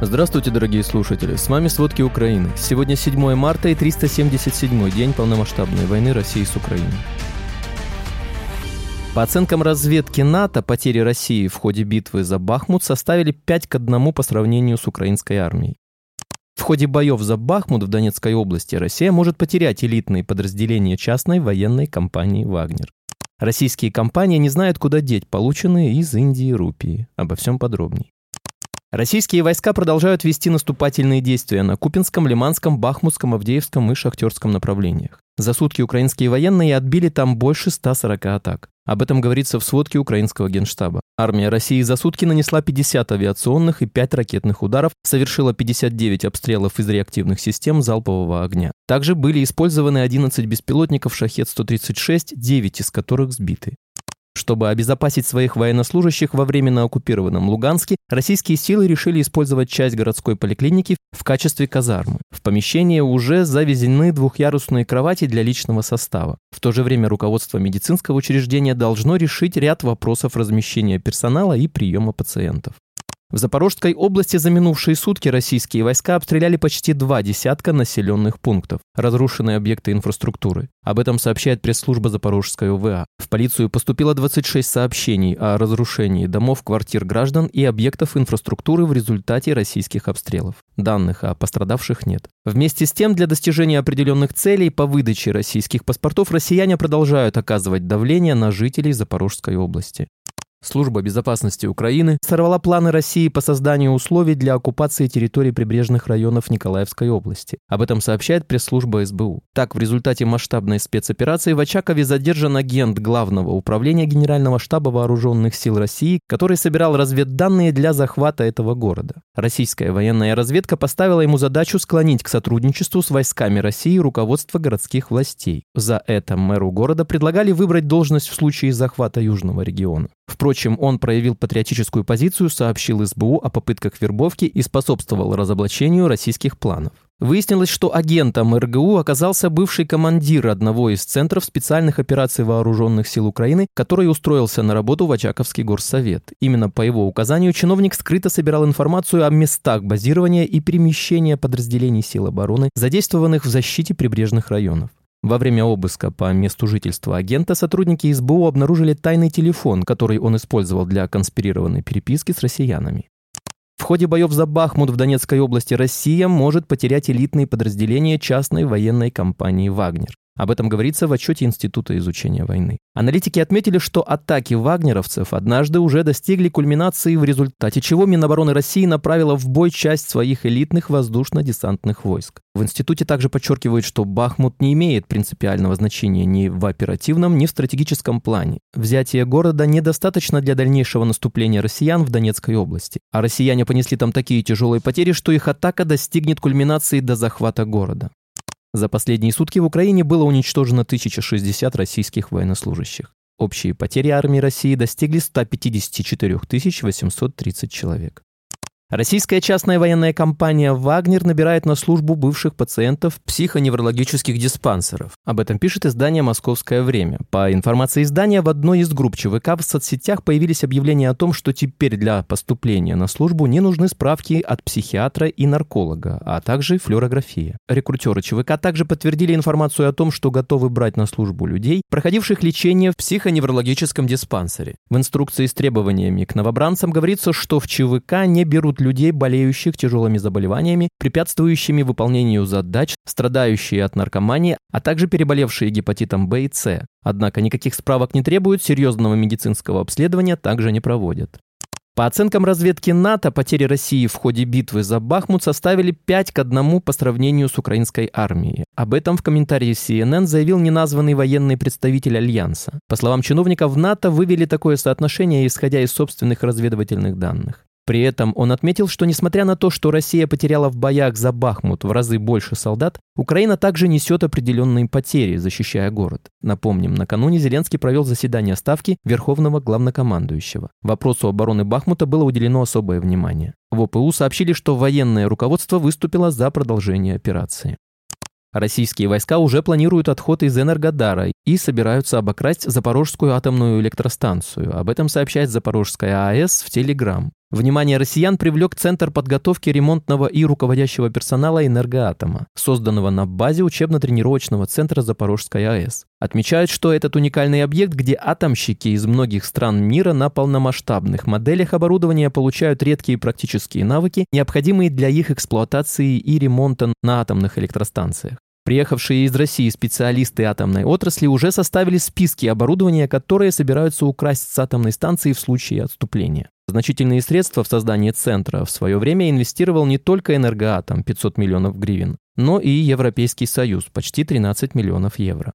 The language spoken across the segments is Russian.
Здравствуйте, дорогие слушатели! С вами «Сводки Украины». Сегодня 7 марта и 377 день полномасштабной войны России с Украиной. По оценкам разведки НАТО, потери России в ходе битвы за Бахмут составили 5 к 1 по сравнению с украинской армией. В ходе боев за Бахмут в Донецкой области Россия может потерять элитные подразделения частной военной компании «Вагнер». Российские компании не знают, куда деть полученные из Индии рупии. Обо всем подробней. Российские войска продолжают вести наступательные действия на Купинском, Лиманском, Бахмутском, Авдеевском и Шахтерском направлениях. За сутки украинские военные отбили там больше 140 атак. Об этом говорится в сводке украинского генштаба. Армия России за сутки нанесла 50 авиационных и 5 ракетных ударов, совершила 59 обстрелов из реактивных систем залпового огня. Также были использованы 11 беспилотников «Шахет-136», 9 из которых сбиты. Чтобы обезопасить своих военнослужащих во временно оккупированном Луганске, российские силы решили использовать часть городской поликлиники в качестве казармы. В помещение уже завезены двухъярусные кровати для личного состава. В то же время руководство медицинского учреждения должно решить ряд вопросов размещения персонала и приема пациентов. В Запорожской области за минувшие сутки российские войска обстреляли почти два десятка населенных пунктов, разрушенные объекты инфраструктуры. Об этом сообщает пресс-служба Запорожской ОВА. В полицию поступило 26 сообщений о разрушении домов, квартир граждан и объектов инфраструктуры в результате российских обстрелов. Данных о пострадавших нет. Вместе с тем, для достижения определенных целей по выдаче российских паспортов россияне продолжают оказывать давление на жителей Запорожской области. Служба безопасности Украины сорвала планы России по созданию условий для оккупации территорий прибрежных районов Николаевской области. Об этом сообщает пресс-служба СБУ. Так, в результате масштабной спецоперации в Очакове задержан агент Главного управления Генерального штаба Вооруженных сил России, который собирал разведданные для захвата этого города. Российская военная разведка поставила ему задачу склонить к сотрудничеству с войсками России руководство городских властей. За это мэру города предлагали выбрать должность в случае захвата южного региона. Впрочем, он проявил патриотическую позицию, сообщил СБУ о попытках вербовки и способствовал разоблачению российских планов. Выяснилось, что агентом РГУ оказался бывший командир одного из центров специальных операций вооруженных сил Украины, который устроился на работу в Очаковский горсовет. Именно по его указанию чиновник скрыто собирал информацию о местах базирования и перемещения подразделений сил обороны, задействованных в защите прибрежных районов. Во время обыска по месту жительства агента сотрудники СБУ обнаружили тайный телефон, который он использовал для конспирированной переписки с россиянами. В ходе боев за Бахмут в Донецкой области Россия может потерять элитные подразделения частной военной компании «Вагнер». Об этом говорится в отчете Института изучения войны. Аналитики отметили, что атаки вагнеровцев однажды уже достигли кульминации, в результате чего Минобороны России направила в бой часть своих элитных воздушно-десантных войск. В институте также подчеркивают, что Бахмут не имеет принципиального значения ни в оперативном, ни в стратегическом плане. Взятие города недостаточно для дальнейшего наступления россиян в Донецкой области. А россияне понесли там такие тяжелые потери, что их атака достигнет кульминации до захвата города. За последние сутки в Украине было уничтожено 1060 российских военнослужащих. Общие потери армии России достигли 154 830 человек. Российская частная военная компания «Вагнер» набирает на службу бывших пациентов психоневрологических диспансеров. Об этом пишет издание «Московское время». По информации издания, в одной из групп ЧВК в соцсетях появились объявления о том, что теперь для поступления на службу не нужны справки от психиатра и нарколога, а также флюорография. Рекрутеры ЧВК также подтвердили информацию о том, что готовы брать на службу людей, проходивших лечение в психоневрологическом диспансере. В инструкции с требованиями к новобранцам говорится, что в ЧВК не берут людей, болеющих тяжелыми заболеваниями, препятствующими выполнению задач, страдающие от наркомании, а также переболевшие гепатитом Б и С. Однако никаких справок не требуют, серьезного медицинского обследования также не проводят. По оценкам разведки НАТО, потери России в ходе битвы за Бахмут составили 5 к 1 по сравнению с украинской армией. Об этом в комментарии CNN заявил неназванный военный представитель Альянса. По словам чиновников, НАТО вывели такое соотношение, исходя из собственных разведывательных данных. При этом он отметил, что несмотря на то, что Россия потеряла в боях за Бахмут в разы больше солдат, Украина также несет определенные потери, защищая город. Напомним, накануне Зеленский провел заседание Ставки Верховного Главнокомандующего. Вопросу обороны Бахмута было уделено особое внимание. В ОПУ сообщили, что военное руководство выступило за продолжение операции. Российские войска уже планируют отход из Энергодара и собираются обокрасть Запорожскую атомную электростанцию. Об этом сообщает Запорожская АЭС в Телеграм. Внимание россиян привлек Центр подготовки ремонтного и руководящего персонала «Энергоатома», созданного на базе учебно-тренировочного центра Запорожской АЭС. Отмечают, что этот уникальный объект, где атомщики из многих стран мира на полномасштабных моделях оборудования получают редкие практические навыки, необходимые для их эксплуатации и ремонта на атомных электростанциях. Приехавшие из России специалисты атомной отрасли уже составили списки оборудования, которое собираются украсть с атомной станции в случае отступления. Значительные средства в создание центра в свое время инвестировал не только «Энергоатом» 500 миллионов гривен, но и Европейский Союз почти 13 миллионов евро.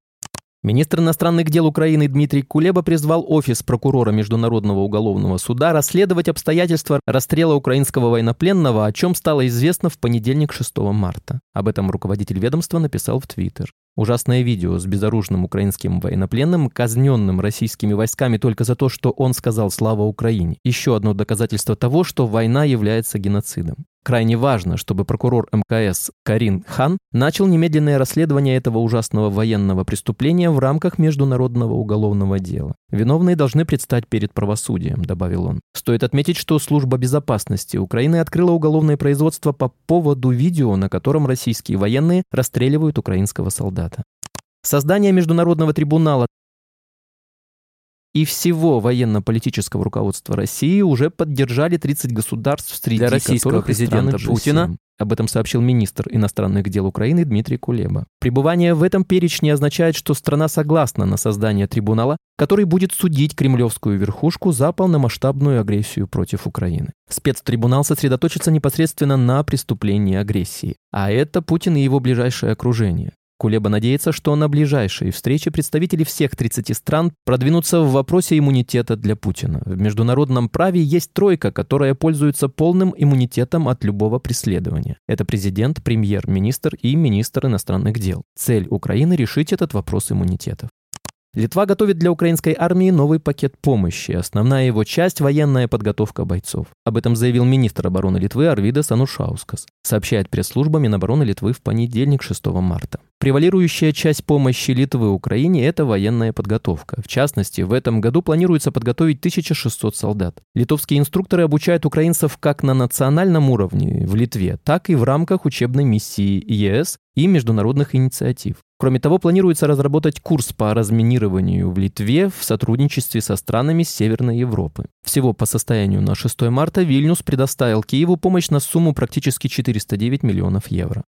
Министр иностранных дел Украины Дмитрий Кулеба призвал офис прокурора Международного уголовного суда расследовать обстоятельства расстрела украинского военнопленного, о чем стало известно в понедельник 6 марта. Об этом руководитель ведомства написал в Твиттер. Ужасное видео с безоружным украинским военнопленным, казненным российскими войсками только за то, что он сказал «Слава Украине». Еще одно доказательство того, что война является геноцидом. Крайне важно, чтобы прокурор МКС Карин Хан начал немедленное расследование этого ужасного военного преступления в рамках международного уголовного дела. Виновные должны предстать перед правосудием, добавил он. Стоит отметить, что служба безопасности Украины открыла уголовное производство по поводу видео, на котором российские военные расстреливают украинского солдата. Создание международного трибунала и всего военно-политического руководства России уже поддержали 30 государств, среди Для российского президента Путина. Об этом сообщил министр иностранных дел Украины Дмитрий Кулеба. Пребывание в этом перечне означает, что страна согласна на создание трибунала, который будет судить кремлевскую верхушку за полномасштабную агрессию против Украины. Спецтрибунал сосредоточится непосредственно на преступлении агрессии, а это Путин и его ближайшее окружение. Кулеба надеется, что на ближайшей встрече представители всех 30 стран продвинутся в вопросе иммунитета для Путина. В международном праве есть тройка, которая пользуется полным иммунитетом от любого преследования. Это президент, премьер-министр и министр иностранных дел. Цель Украины – решить этот вопрос иммунитетов. Литва готовит для украинской армии новый пакет помощи. Основная его часть – военная подготовка бойцов. Об этом заявил министр обороны Литвы Арвидас Анушаускас, сообщает пресс-служба Минобороны Литвы в понедельник 6 марта. Превалирующая часть помощи Литвы Украине – это военная подготовка. В частности, в этом году планируется подготовить 1600 солдат. Литовские инструкторы обучают украинцев как на национальном уровне в Литве, так и в рамках учебной миссии ЕС и международных инициатив. Кроме того, планируется разработать курс по разминированию в Литве в сотрудничестве со странами Северной Европы. Всего по состоянию на 6 марта Вильнюс предоставил Киеву помощь на сумму практически 409 миллионов евро.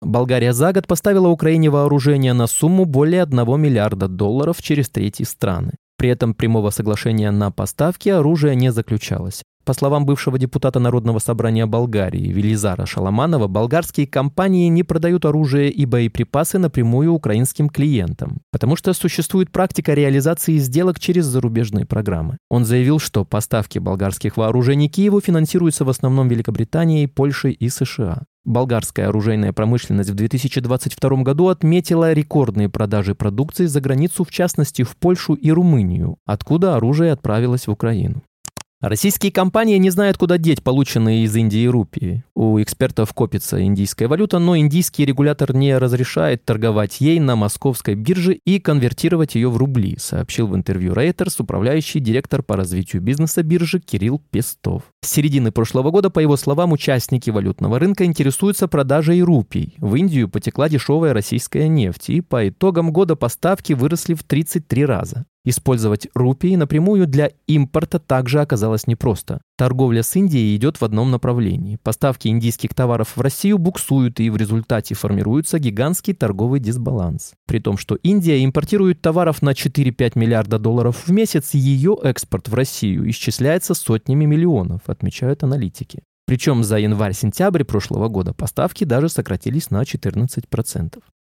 Болгария за год поставила Украине вооружение на сумму более 1 миллиарда долларов через третьи страны. При этом прямого соглашения на поставки оружия не заключалось. По словам бывшего депутата Народного собрания Болгарии Велизара Шаламанова, болгарские компании не продают оружие и боеприпасы напрямую украинским клиентам, потому что существует практика реализации сделок через зарубежные программы. Он заявил, что поставки болгарских вооружений Киеву финансируются в основном Великобританией, Польшей и США. Болгарская оружейная промышленность в 2022 году отметила рекордные продажи продукции за границу, в частности в Польшу и Румынию, откуда оружие отправилось в Украину. Российские компании не знают, куда деть полученные из Индии рупии. У экспертов копится индийская валюта, но индийский регулятор не разрешает торговать ей на московской бирже и конвертировать ее в рубли, сообщил в интервью Reuters управляющий директор по развитию бизнеса биржи Кирилл Пестов. С середины прошлого года, по его словам, участники валютного рынка интересуются продажей рупий. В Индию потекла дешевая российская нефть, и по итогам года поставки выросли в 33 раза. Использовать рупии напрямую для импорта также оказалось непросто. Торговля с Индией идет в одном направлении. Поставки индийских товаров в Россию буксуют, и в результате формируется гигантский торговый дисбаланс. При том, что Индия импортирует товаров на 4-5 миллиарда долларов в месяц, ее экспорт в Россию исчисляется сотнями миллионов, отмечают аналитики. Причем за январь-сентябрь прошлого года поставки даже сократились на 14%.